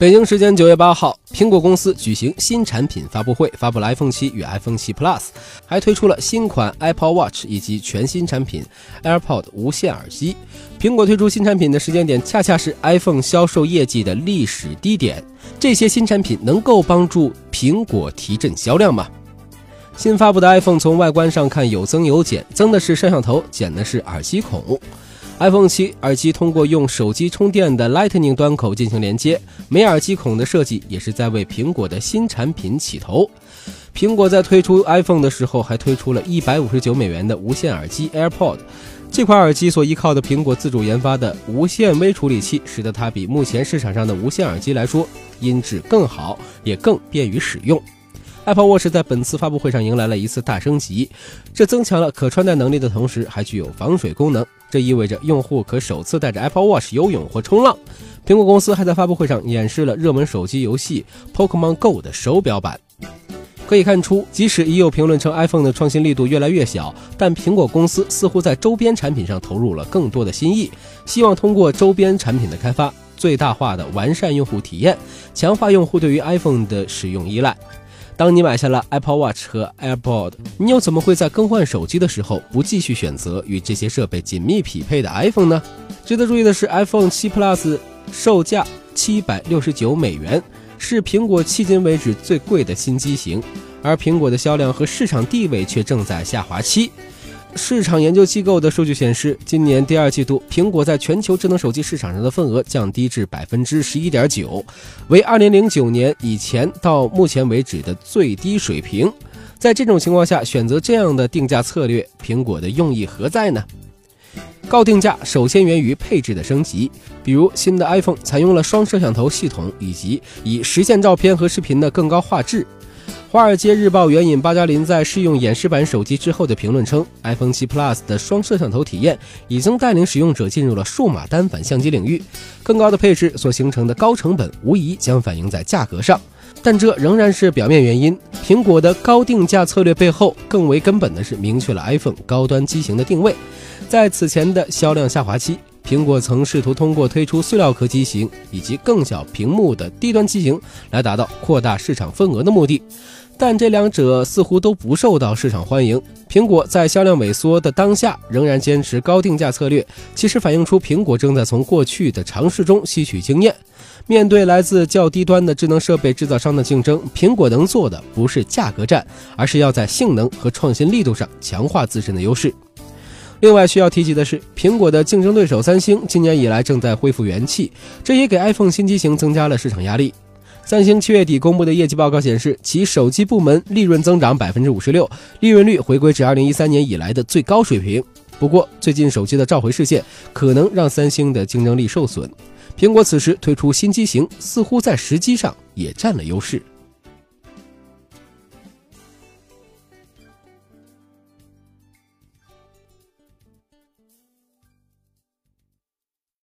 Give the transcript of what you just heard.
北京时间九月八号，苹果公司举行新产品发布会，发布了 iPhone 七与 iPhone 七 Plus，还推出了新款 Apple Watch 以及全新产品 AirPod 无线耳机。苹果推出新产品的时间点，恰恰是 iPhone 销售业绩的历史低点。这些新产品能够帮助苹果提振销量吗？新发布的 iPhone 从外观上看有增有减，增的是摄像头，减的是耳机孔。iPhone 七耳机通过用手机充电的 Lightning 端口进行连接，没耳机孔的设计也是在为苹果的新产品起头。苹果在推出 iPhone 的时候，还推出了一百五十九美元的无线耳机 AirPod。这款耳机所依靠的苹果自主研发的无线微处理器，使得它比目前市场上的无线耳机来说音质更好，也更便于使用。Apple Watch 在本次发布会上迎来了一次大升级，这增强了可穿戴能力的同时，还具有防水功能。这意味着用户可首次带着 Apple Watch 游泳或冲浪。苹果公司还在发布会上演示了热门手机游戏 Pokemon Go 的手表版。可以看出，即使已有评论称 iPhone 的创新力度越来越小，但苹果公司似乎在周边产品上投入了更多的心意，希望通过周边产品的开发，最大化的完善用户体验，强化用户对于 iPhone 的使用依赖。当你买下了 Apple Watch 和 AirPod，你又怎么会在更换手机的时候不继续选择与这些设备紧密匹配的 iPhone 呢？值得注意的是，iPhone 7 Plus 售价七百六十九美元，是苹果迄今为止最贵的新机型，而苹果的销量和市场地位却正在下滑期。市场研究机构的数据显示，今年第二季度，苹果在全球智能手机市场上的份额降低至百分之十一点九，为二零零九年以前到目前为止的最低水平。在这种情况下，选择这样的定价策略，苹果的用意何在呢？高定价首先源于配置的升级，比如新的 iPhone 采用了双摄像头系统，以及以实现照片和视频的更高画质。《华尔街日报》援引巴加林在试用演示版手机之后的评论称，iPhone 7 Plus 的双摄像头体验已经带领使用者进入了数码单反相机领域。更高的配置所形成的高成本无疑将反映在价格上，但这仍然是表面原因。苹果的高定价策略背后，更为根本的是明确了 iPhone 高端机型的定位。在此前的销量下滑期，苹果曾试图通过推出塑料壳机型以及更小屏幕的低端机型来达到扩大市场份额的目的。但这两者似乎都不受到市场欢迎。苹果在销量萎缩的当下，仍然坚持高定价策略，其实反映出苹果正在从过去的尝试中吸取经验。面对来自较低端的智能设备制造商的竞争，苹果能做的不是价格战，而是要在性能和创新力度上强化自身的优势。另外需要提及的是，苹果的竞争对手三星今年以来正在恢复元气，这也给 iPhone 新机型增加了市场压力。三星七月底公布的业绩报告显示，其手机部门利润增长百分之五十六，利润率回归至二零一三年以来的最高水平。不过，最近手机的召回事件可能让三星的竞争力受损。苹果此时推出新机型，似乎在时机上也占了优势。